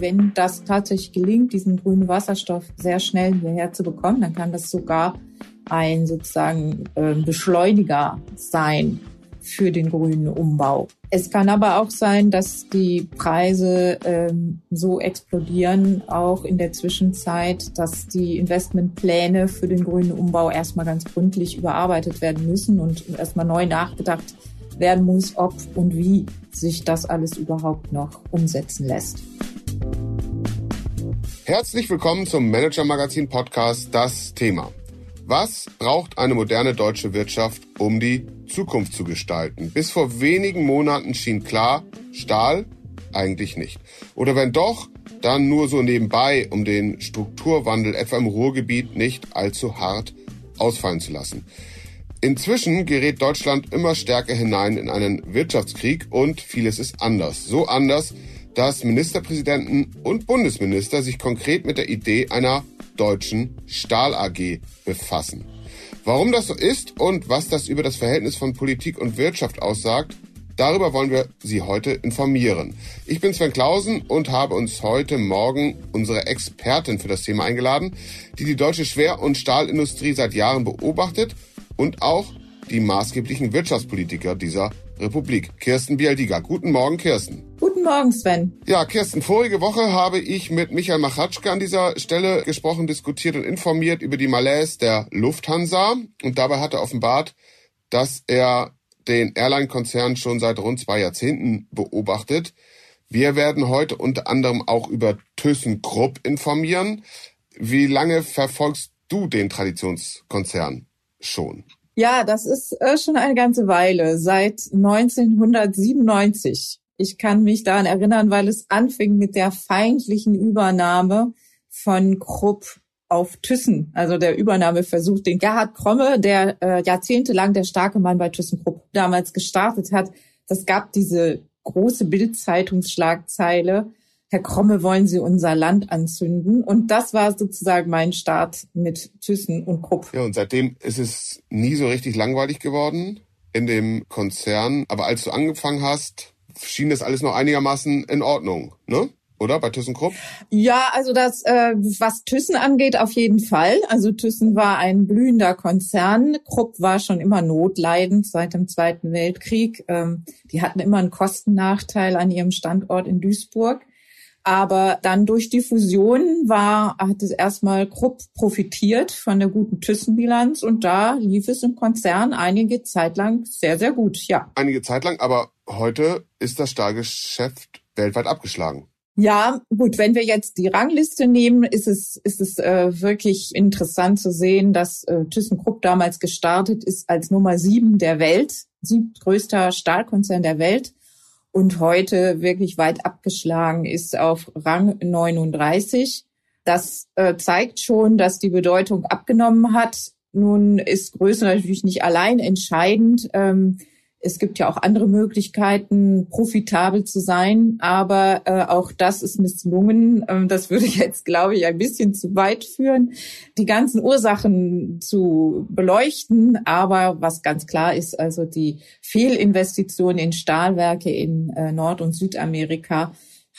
Wenn das tatsächlich gelingt, diesen grünen Wasserstoff sehr schnell hierher zu bekommen, dann kann das sogar ein sozusagen äh, Beschleuniger sein für den grünen Umbau. Es kann aber auch sein, dass die Preise ähm, so explodieren, auch in der Zwischenzeit, dass die Investmentpläne für den grünen Umbau erstmal ganz gründlich überarbeitet werden müssen und erstmal neu nachgedacht werden muss, ob und wie sich das alles überhaupt noch umsetzen lässt. Herzlich willkommen zum Manager Magazin Podcast Das Thema. Was braucht eine moderne deutsche Wirtschaft, um die Zukunft zu gestalten? Bis vor wenigen Monaten schien klar, Stahl eigentlich nicht. Oder wenn doch, dann nur so nebenbei, um den Strukturwandel etwa im Ruhrgebiet nicht allzu hart ausfallen zu lassen. Inzwischen gerät Deutschland immer stärker hinein in einen Wirtschaftskrieg und vieles ist anders. So anders, dass Ministerpräsidenten und Bundesminister sich konkret mit der Idee einer Deutschen Stahl AG befassen. Warum das so ist und was das über das Verhältnis von Politik und Wirtschaft aussagt, darüber wollen wir Sie heute informieren. Ich bin Sven Klausen und habe uns heute Morgen unsere Expertin für das Thema eingeladen, die die deutsche Schwer- und Stahlindustrie seit Jahren beobachtet und auch die maßgeblichen Wirtschaftspolitiker dieser Republik. Kirsten Bialdiga. Guten Morgen, Kirsten. Guten Morgen, Sven. Ja, Kirsten, vorige Woche habe ich mit Michael Machatschka an dieser Stelle gesprochen, diskutiert und informiert über die Malaise der Lufthansa. Und dabei hat er offenbart, dass er den Airline-Konzern schon seit rund zwei Jahrzehnten beobachtet. Wir werden heute unter anderem auch über ThyssenKrupp informieren. Wie lange verfolgst du den Traditionskonzern schon? Ja, das ist äh, schon eine ganze Weile, seit 1997. Ich kann mich daran erinnern, weil es anfing mit der feindlichen Übernahme von Krupp auf Thyssen, also der Übernahmeversuch, den Gerhard Kromme, der äh, jahrzehntelang der starke Mann bei ThyssenKrupp damals gestartet hat. Das gab diese große Bildzeitungsschlagzeile, Herr Kromme, wollen Sie unser Land anzünden? Und das war sozusagen mein Start mit Thyssen und Krupp. Ja, und seitdem ist es nie so richtig langweilig geworden in dem Konzern. Aber als du angefangen hast, schien das alles noch einigermaßen in Ordnung, ne? Oder bei ThyssenKrupp? Ja, also das, äh, was Thyssen angeht, auf jeden Fall. Also Thyssen war ein blühender Konzern. Krupp war schon immer notleidend seit dem Zweiten Weltkrieg. Ähm, die hatten immer einen Kostennachteil an ihrem Standort in Duisburg. Aber dann durch die Fusion war, hat es erstmal Krupp profitiert von der guten Thyssen-Bilanz und da lief es im Konzern einige Zeit lang sehr, sehr gut, ja. Einige Zeit lang, aber heute ist das Stahlgeschäft weltweit abgeschlagen. Ja, gut, wenn wir jetzt die Rangliste nehmen, ist es, ist es äh, wirklich interessant zu sehen, dass äh, ThyssenKrupp damals gestartet ist als Nummer sieben der Welt, siebtgrößter Stahlkonzern der Welt und heute wirklich weit abgeschlagen ist auf Rang 39. Das äh, zeigt schon, dass die Bedeutung abgenommen hat. Nun ist Größe natürlich nicht allein entscheidend. Ähm, es gibt ja auch andere Möglichkeiten, profitabel zu sein, aber äh, auch das ist misslungen. Ähm, das würde jetzt, glaube ich, ein bisschen zu weit führen, die ganzen Ursachen zu beleuchten. Aber was ganz klar ist, also die Fehlinvestitionen in Stahlwerke in äh, Nord- und Südamerika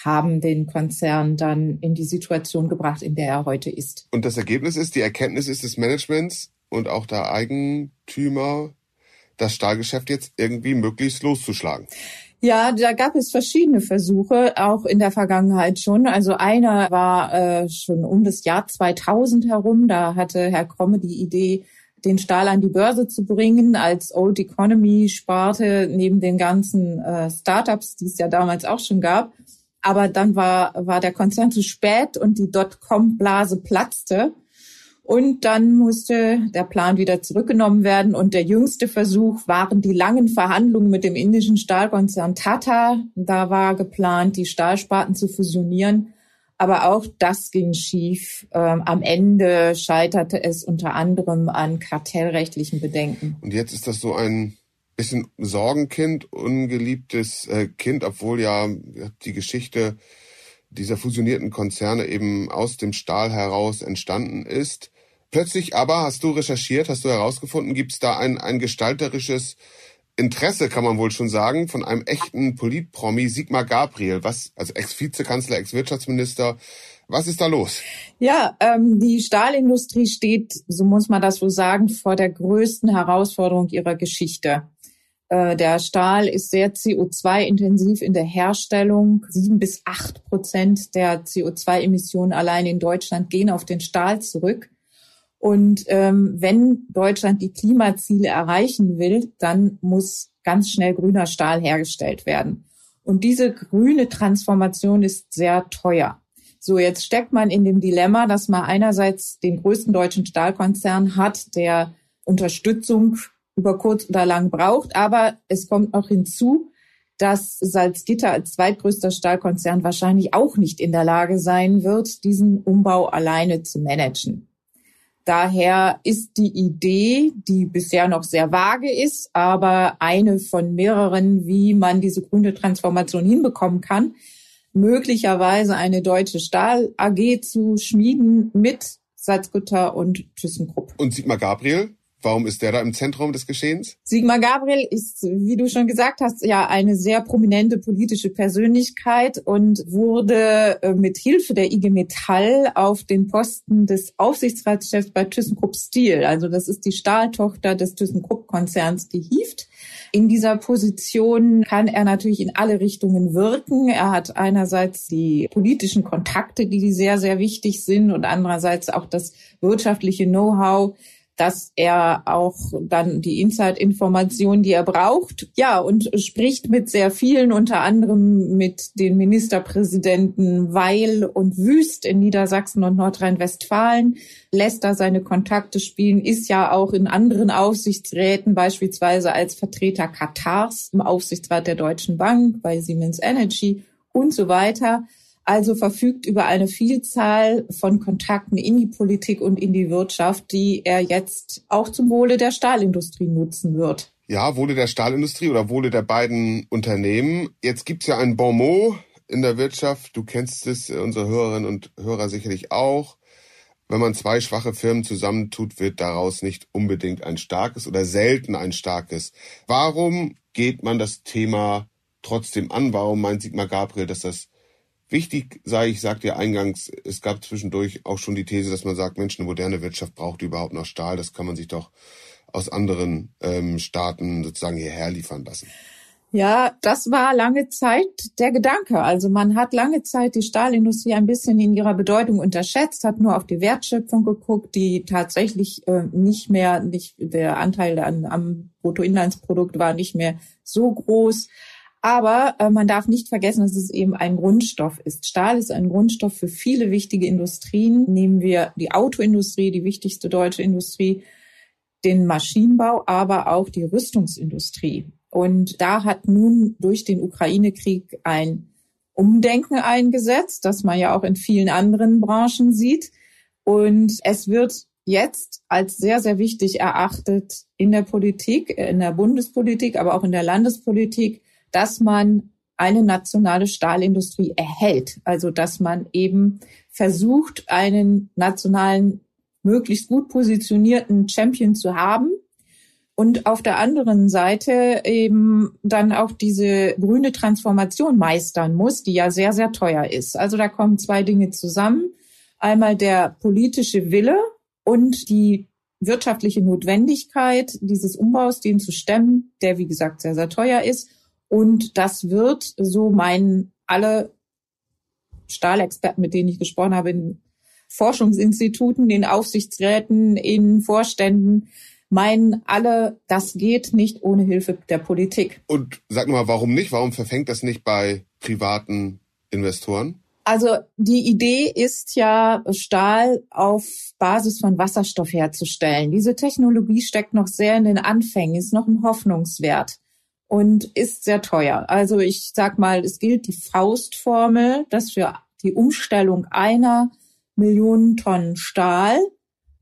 haben den Konzern dann in die Situation gebracht, in der er heute ist. Und das Ergebnis ist, die Erkenntnis ist des Managements und auch der Eigentümer das Stahlgeschäft jetzt irgendwie möglichst loszuschlagen? Ja, da gab es verschiedene Versuche, auch in der Vergangenheit schon. Also einer war äh, schon um das Jahr 2000 herum. Da hatte Herr Kromme die Idee, den Stahl an die Börse zu bringen als Old Economy Sparte neben den ganzen äh, Startups, die es ja damals auch schon gab. Aber dann war, war der Konzern zu spät und die Dotcom-Blase platzte. Und dann musste der Plan wieder zurückgenommen werden. Und der jüngste Versuch waren die langen Verhandlungen mit dem indischen Stahlkonzern Tata. Da war geplant, die Stahlsparten zu fusionieren. Aber auch das ging schief. Ähm, am Ende scheiterte es unter anderem an kartellrechtlichen Bedenken. Und jetzt ist das so ein bisschen Sorgenkind, ungeliebtes äh, Kind, obwohl ja die Geschichte dieser fusionierten Konzerne eben aus dem Stahl heraus entstanden ist. Plötzlich aber hast du recherchiert, hast du herausgefunden, gibt es da ein, ein gestalterisches Interesse, kann man wohl schon sagen, von einem echten Politpromi, Sigmar Gabriel, was, also Ex-Vizekanzler, Ex-Wirtschaftsminister, was ist da los? Ja, ähm, die Stahlindustrie steht, so muss man das wohl sagen, vor der größten Herausforderung ihrer Geschichte. Äh, der Stahl ist sehr CO2-intensiv in der Herstellung. Sieben bis acht Prozent der CO2-Emissionen allein in Deutschland gehen auf den Stahl zurück. Und ähm, wenn Deutschland die Klimaziele erreichen will, dann muss ganz schnell grüner Stahl hergestellt werden. Und diese grüne Transformation ist sehr teuer. So, jetzt steckt man in dem Dilemma, dass man einerseits den größten deutschen Stahlkonzern hat, der Unterstützung über kurz oder lang braucht, aber es kommt auch hinzu, dass Salzgitter als zweitgrößter Stahlkonzern wahrscheinlich auch nicht in der Lage sein wird, diesen Umbau alleine zu managen. Daher ist die Idee, die bisher noch sehr vage ist, aber eine von mehreren, wie man diese grüne Transformation hinbekommen kann, möglicherweise eine deutsche Stahl AG zu schmieden mit Salzgitter und ThyssenKrupp. Und Sigmar Gabriel? Warum ist der da im Zentrum des Geschehens? Sigmar Gabriel ist, wie du schon gesagt hast, ja eine sehr prominente politische Persönlichkeit und wurde äh, mit Hilfe der IG Metall auf den Posten des Aufsichtsratschefs bei ThyssenKrupp Steel, also das ist die Stahltochter des ThyssenKrupp-Konzerns, gehievt. In dieser Position kann er natürlich in alle Richtungen wirken. Er hat einerseits die politischen Kontakte, die sehr, sehr wichtig sind und andererseits auch das wirtschaftliche Know-how, dass er auch dann die Inside-Informationen, die er braucht, ja, und spricht mit sehr vielen, unter anderem mit den Ministerpräsidenten Weil und Wüst in Niedersachsen und Nordrhein-Westfalen, lässt da seine Kontakte spielen, ist ja auch in anderen Aufsichtsräten, beispielsweise als Vertreter Katars im Aufsichtsrat der Deutschen Bank, bei Siemens Energy und so weiter also verfügt über eine Vielzahl von Kontakten in die Politik und in die Wirtschaft, die er jetzt auch zum Wohle der Stahlindustrie nutzen wird. Ja, Wohle der Stahlindustrie oder Wohle der beiden Unternehmen. Jetzt gibt's ja ein Bonmot in der Wirtschaft. Du kennst es, unsere Hörerinnen und Hörer sicherlich auch. Wenn man zwei schwache Firmen zusammentut, wird daraus nicht unbedingt ein starkes oder selten ein starkes. Warum geht man das Thema trotzdem an? Warum meint Sigmar Gabriel, dass das Wichtig sei, ich sagte ja eingangs, es gab zwischendurch auch schon die These, dass man sagt, Mensch, eine moderne Wirtschaft braucht überhaupt noch Stahl. Das kann man sich doch aus anderen ähm, Staaten sozusagen hierher liefern lassen. Ja, das war lange Zeit der Gedanke. Also man hat lange Zeit die Stahlindustrie ein bisschen in ihrer Bedeutung unterschätzt, hat nur auf die Wertschöpfung geguckt, die tatsächlich äh, nicht mehr, nicht der Anteil an, am Bruttoinlandsprodukt war nicht mehr so groß. Aber äh, man darf nicht vergessen, dass es eben ein Grundstoff ist. Stahl ist ein Grundstoff für viele wichtige Industrien. Nehmen wir die Autoindustrie, die wichtigste deutsche Industrie, den Maschinenbau, aber auch die Rüstungsindustrie. Und da hat nun durch den Ukraine-Krieg ein Umdenken eingesetzt, das man ja auch in vielen anderen Branchen sieht. Und es wird jetzt als sehr, sehr wichtig erachtet in der Politik, in der Bundespolitik, aber auch in der Landespolitik, dass man eine nationale Stahlindustrie erhält. Also dass man eben versucht, einen nationalen, möglichst gut positionierten Champion zu haben. Und auf der anderen Seite eben dann auch diese grüne Transformation meistern muss, die ja sehr, sehr teuer ist. Also da kommen zwei Dinge zusammen. Einmal der politische Wille und die wirtschaftliche Notwendigkeit dieses Umbaus, den zu stemmen, der wie gesagt sehr, sehr teuer ist. Und das wird, so meinen alle Stahlexperten, mit denen ich gesprochen habe, in Forschungsinstituten, in Aufsichtsräten, in Vorständen, meinen alle, das geht nicht ohne Hilfe der Politik. Und sag mal, warum nicht? Warum verfängt das nicht bei privaten Investoren? Also die Idee ist ja, Stahl auf Basis von Wasserstoff herzustellen. Diese Technologie steckt noch sehr in den Anfängen, ist noch ein Hoffnungswert und ist sehr teuer. Also ich sag mal, es gilt die Faustformel, dass für die Umstellung einer Million Tonnen Stahl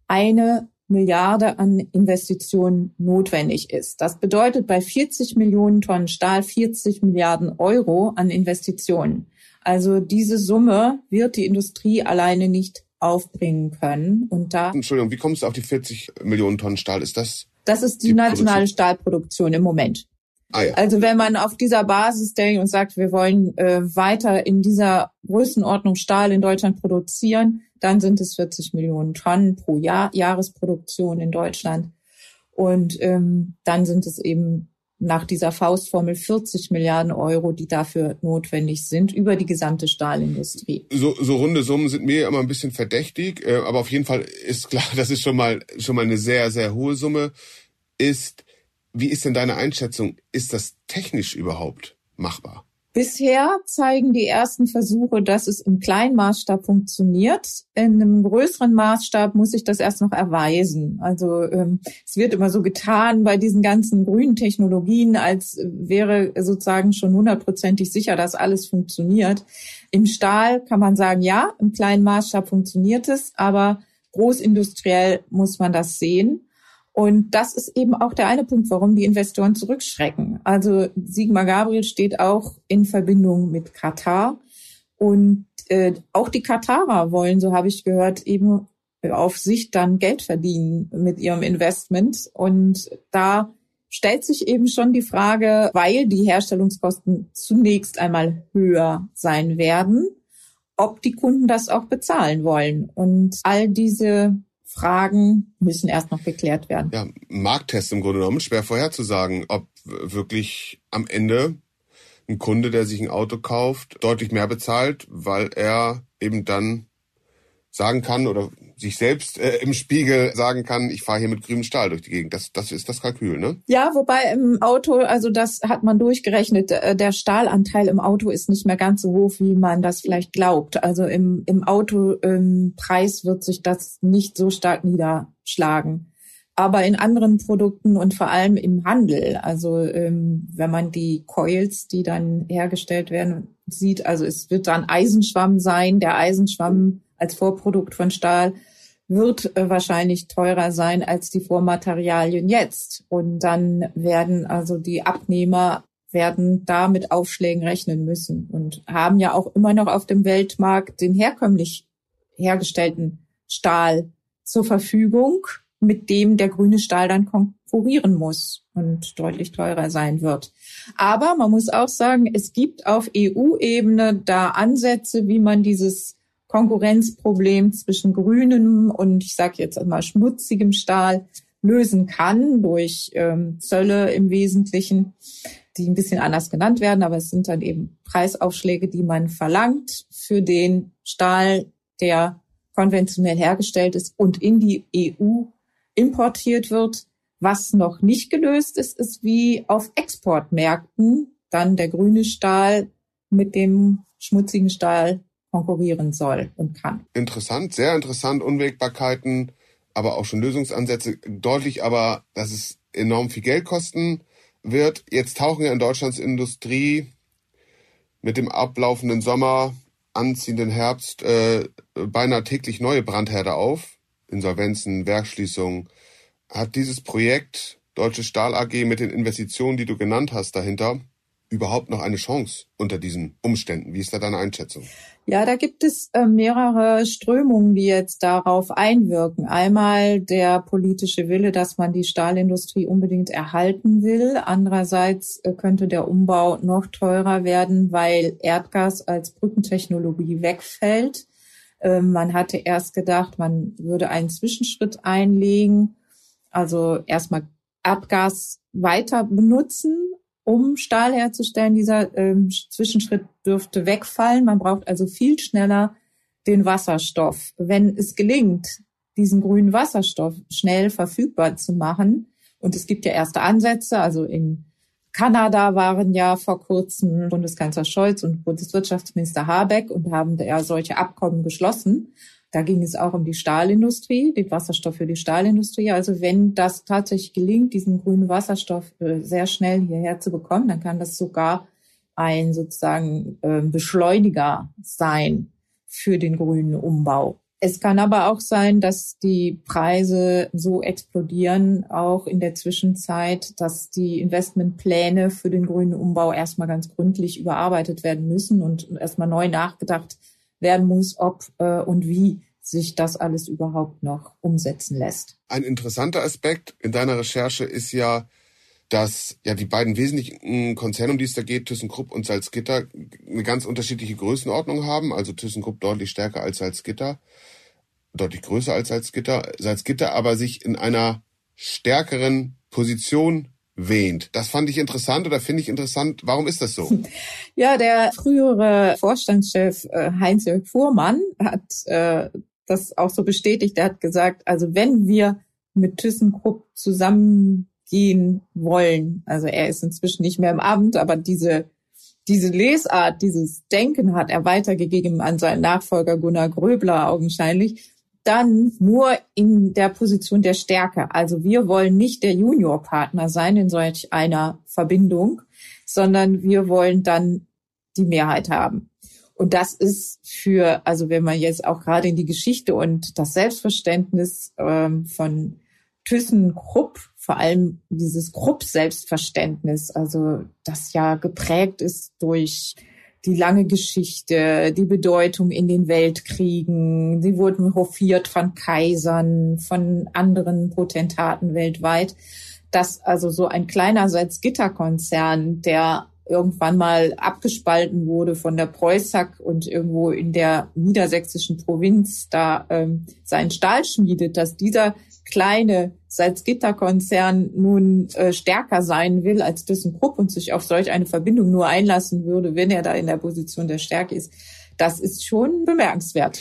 eine Milliarde an Investitionen notwendig ist. Das bedeutet bei 40 Millionen Tonnen Stahl 40 Milliarden Euro an Investitionen. Also diese Summe wird die Industrie alleine nicht aufbringen können. Und da Entschuldigung, wie kommst du auf die 40 Millionen Tonnen Stahl? Ist das? Das ist die, die nationale Stahlproduktion im Moment. Ah, ja. Also wenn man auf dieser Basis denkt und sagt, wir wollen äh, weiter in dieser Größenordnung Stahl in Deutschland produzieren, dann sind es 40 Millionen Tonnen pro Jahr Jahresproduktion in Deutschland. Und ähm, dann sind es eben nach dieser Faustformel 40 Milliarden Euro, die dafür notwendig sind, über die gesamte Stahlindustrie. So, so runde Summen sind mir immer ein bisschen verdächtig, äh, aber auf jeden Fall ist klar, das ist schon mal, schon mal eine sehr, sehr hohe Summe. Ist, wie ist denn deine Einschätzung? Ist das technisch überhaupt machbar? Bisher zeigen die ersten Versuche, dass es im kleinen Maßstab funktioniert. In einem größeren Maßstab muss sich das erst noch erweisen. Also ähm, es wird immer so getan bei diesen ganzen grünen Technologien, als wäre sozusagen schon hundertprozentig sicher, dass alles funktioniert. Im Stahl kann man sagen, ja, im kleinen Maßstab funktioniert es, aber großindustriell muss man das sehen. Und das ist eben auch der eine Punkt, warum die Investoren zurückschrecken. Also Sigmar Gabriel steht auch in Verbindung mit Katar. Und äh, auch die Katarer wollen, so habe ich gehört, eben auf Sicht dann Geld verdienen mit ihrem Investment. Und da stellt sich eben schon die Frage, weil die Herstellungskosten zunächst einmal höher sein werden, ob die Kunden das auch bezahlen wollen. Und all diese Fragen müssen erst noch geklärt werden. Ja, Markttest im Grunde genommen, schwer vorherzusagen, ob wirklich am Ende ein Kunde, der sich ein Auto kauft, deutlich mehr bezahlt, weil er eben dann sagen kann oder sich selbst äh, im Spiegel sagen kann, ich fahre hier mit grünem Stahl durch die Gegend. Das, das ist das Kalkül, ne? Ja, wobei im Auto, also das hat man durchgerechnet, äh, der Stahlanteil im Auto ist nicht mehr ganz so hoch, wie man das vielleicht glaubt. Also im, im Autopreis ähm, wird sich das nicht so stark niederschlagen. Aber in anderen Produkten und vor allem im Handel, also ähm, wenn man die Coils, die dann hergestellt werden, sieht, also es wird dann Eisenschwamm sein. Der Eisenschwamm als Vorprodukt von Stahl wird äh, wahrscheinlich teurer sein als die Vormaterialien jetzt. Und dann werden also die Abnehmer werden da mit Aufschlägen rechnen müssen und haben ja auch immer noch auf dem Weltmarkt den herkömmlich hergestellten Stahl zur Verfügung, mit dem der grüne Stahl dann konkurrieren muss und deutlich teurer sein wird. Aber man muss auch sagen, es gibt auf EU-Ebene da Ansätze, wie man dieses Konkurrenzproblem zwischen grünem und ich sage jetzt einmal schmutzigem Stahl lösen kann durch ähm, Zölle im Wesentlichen, die ein bisschen anders genannt werden, aber es sind dann eben Preisaufschläge, die man verlangt für den Stahl, der konventionell hergestellt ist und in die EU importiert wird. Was noch nicht gelöst ist, ist wie auf Exportmärkten dann der grüne Stahl mit dem schmutzigen Stahl konkurrieren soll und kann. Interessant, sehr interessant, Unwägbarkeiten, aber auch schon Lösungsansätze. Deutlich aber, dass es enorm viel Geld kosten wird. Jetzt tauchen ja in Deutschlands Industrie mit dem ablaufenden Sommer, anziehenden Herbst äh, beinahe täglich neue Brandherde auf. Insolvenzen, Werkschließungen. Hat dieses Projekt Deutsche Stahl AG mit den Investitionen, die du genannt hast, dahinter überhaupt noch eine Chance unter diesen Umständen? Wie ist da deine Einschätzung? Ja, da gibt es äh, mehrere Strömungen, die jetzt darauf einwirken. Einmal der politische Wille, dass man die Stahlindustrie unbedingt erhalten will. Andererseits äh, könnte der Umbau noch teurer werden, weil Erdgas als Brückentechnologie wegfällt. Äh, man hatte erst gedacht, man würde einen Zwischenschritt einlegen, also erstmal Erdgas weiter benutzen, um Stahl herzustellen. Dieser ähm, Zwischenschritt dürfte wegfallen. Man braucht also viel schneller den Wasserstoff. Wenn es gelingt, diesen grünen Wasserstoff schnell verfügbar zu machen, und es gibt ja erste Ansätze, also in Kanada waren ja vor kurzem Bundeskanzler Scholz und Bundeswirtschaftsminister Habeck und haben ja solche Abkommen geschlossen. Da ging es auch um die Stahlindustrie, den Wasserstoff für die Stahlindustrie. Also wenn das tatsächlich gelingt, diesen grünen Wasserstoff äh, sehr schnell hierher zu bekommen, dann kann das sogar ein sozusagen ähm, Beschleuniger sein für den grünen Umbau. Es kann aber auch sein, dass die Preise so explodieren, auch in der Zwischenzeit, dass die Investmentpläne für den grünen Umbau erstmal ganz gründlich überarbeitet werden müssen und erstmal neu nachgedacht werden muss, ob äh, und wie sich das alles überhaupt noch umsetzen lässt. Ein interessanter Aspekt in deiner Recherche ist ja, dass ja die beiden wesentlichen Konzerne, um die es da geht, ThyssenKrupp und Salzgitter, eine ganz unterschiedliche Größenordnung haben. Also ThyssenKrupp deutlich stärker als Salzgitter, deutlich größer als Salzgitter, Salzgitter aber sich in einer stärkeren Position wähnt. Das fand ich interessant oder finde ich interessant. Warum ist das so? Ja, der frühere Vorstandschef äh, Heinz-Jörg Fuhrmann hat äh, das auch so bestätigt. Er hat gesagt, also wenn wir mit ThyssenKrupp zusammengehen wollen, also er ist inzwischen nicht mehr im Amt, aber diese diese Lesart, dieses Denken hat er weitergegeben an seinen Nachfolger Gunnar Gröbler augenscheinlich dann nur in der Position der Stärke. Also wir wollen nicht der Juniorpartner sein in solch einer Verbindung, sondern wir wollen dann die Mehrheit haben. Und das ist für, also wenn man jetzt auch gerade in die Geschichte und das Selbstverständnis ähm, von ThyssenKrupp, vor allem dieses Krupp-Selbstverständnis, also das ja geprägt ist durch die lange Geschichte, die Bedeutung in den Weltkriegen. Sie wurden hofiert von Kaisern, von anderen Potentaten weltweit. Dass also so ein kleiner Salzgitter-Konzern, der irgendwann mal abgespalten wurde von der Preußack und irgendwo in der niedersächsischen Provinz da ähm, seinen Stahl schmiedet, dass dieser kleine Salzgitter-Konzern nun äh, stärker sein will als ThyssenKrupp und sich auf solch eine Verbindung nur einlassen würde, wenn er da in der Position der Stärke ist, das ist schon bemerkenswert.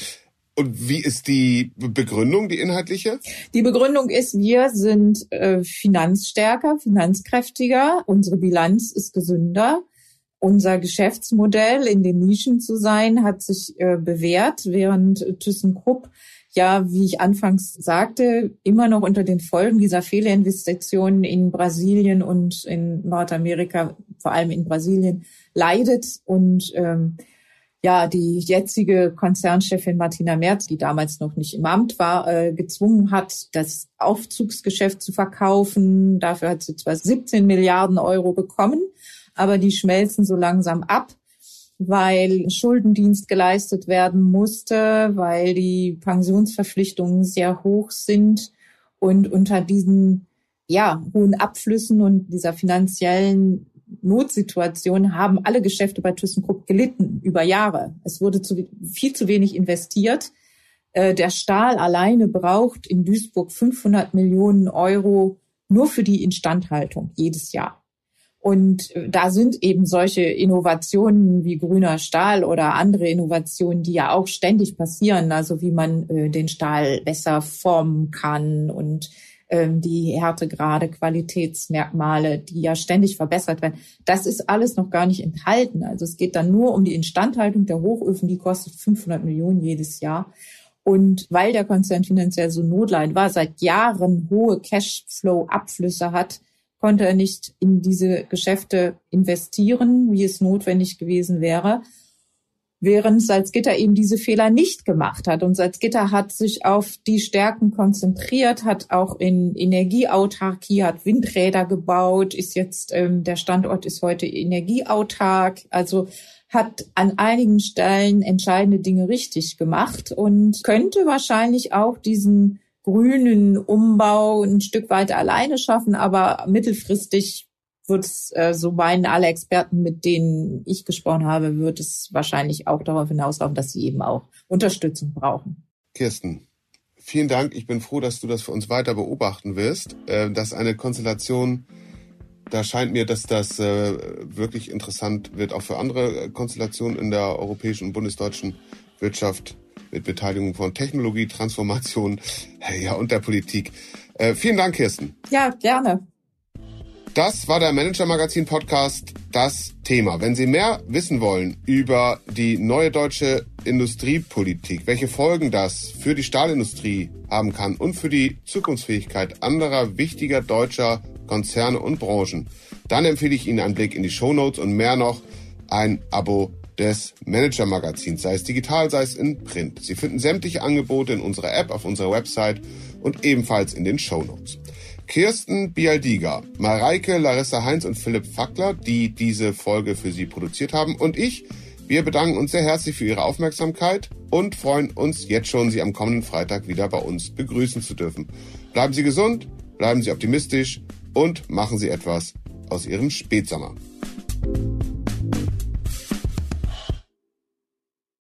Und wie ist die Begründung, die inhaltliche? Die Begründung ist, wir sind äh, finanzstärker, finanzkräftiger, unsere Bilanz ist gesünder. Unser Geschäftsmodell in den Nischen zu sein hat sich äh, bewährt, während ThyssenKrupp ja, wie ich anfangs sagte, immer noch unter den Folgen dieser Fehlinvestitionen in Brasilien und in Nordamerika, vor allem in Brasilien, leidet und ähm, ja, die jetzige Konzernchefin Martina Merz, die damals noch nicht im Amt war, äh, gezwungen hat, das Aufzugsgeschäft zu verkaufen. Dafür hat sie zwar 17 Milliarden Euro bekommen, aber die schmelzen so langsam ab weil Schuldendienst geleistet werden musste, weil die Pensionsverpflichtungen sehr hoch sind und unter diesen ja, hohen Abflüssen und dieser finanziellen Notsituation haben alle Geschäfte bei ThyssenKrupp gelitten über Jahre. Es wurde zu, viel zu wenig investiert. Äh, der Stahl alleine braucht in Duisburg 500 Millionen Euro nur für die Instandhaltung jedes Jahr. Und da sind eben solche Innovationen wie grüner Stahl oder andere Innovationen, die ja auch ständig passieren, also wie man äh, den Stahl besser formen kann und ähm, die Härtegrade, Qualitätsmerkmale, die ja ständig verbessert werden. Das ist alles noch gar nicht enthalten. Also es geht dann nur um die Instandhaltung der Hochöfen, die kostet 500 Millionen jedes Jahr. Und weil der Konzern finanziell so notleid war, seit Jahren hohe Cashflow-Abflüsse hat, konnte er nicht in diese Geschäfte investieren, wie es notwendig gewesen wäre, während Salzgitter eben diese Fehler nicht gemacht hat. Und Salzgitter hat sich auf die Stärken konzentriert, hat auch in Energieautarkie, hat Windräder gebaut, ist jetzt, ähm, der Standort ist heute energieautark, also hat an einigen Stellen entscheidende Dinge richtig gemacht und könnte wahrscheinlich auch diesen grünen Umbau ein Stück weit alleine schaffen, aber mittelfristig wird es, äh, so meinen alle Experten, mit denen ich gesprochen habe, wird es wahrscheinlich auch darauf hinauslaufen, dass sie eben auch Unterstützung brauchen. Kirsten, vielen Dank. Ich bin froh, dass du das für uns weiter beobachten wirst. Äh, dass eine Konstellation, da scheint mir, dass das äh, wirklich interessant wird, auch für andere Konstellationen in der europäischen und bundesdeutschen Wirtschaft mit Beteiligung von Technologie, Transformation ja, und der Politik. Äh, vielen Dank, Kirsten. Ja, gerne. Das war der Manager Magazin Podcast, das Thema. Wenn Sie mehr wissen wollen über die neue deutsche Industriepolitik, welche Folgen das für die Stahlindustrie haben kann und für die Zukunftsfähigkeit anderer wichtiger deutscher Konzerne und Branchen, dann empfehle ich Ihnen einen Blick in die Show Notes und mehr noch ein Abo des Manager-Magazins, sei es digital, sei es in Print. Sie finden sämtliche Angebote in unserer App, auf unserer Website und ebenfalls in den Show Notes. Kirsten Bialdiga, Mareike, Larissa Heinz und Philipp Fackler, die diese Folge für Sie produziert haben und ich, wir bedanken uns sehr herzlich für Ihre Aufmerksamkeit und freuen uns jetzt schon, Sie am kommenden Freitag wieder bei uns begrüßen zu dürfen. Bleiben Sie gesund, bleiben Sie optimistisch und machen Sie etwas aus Ihrem Spätsommer.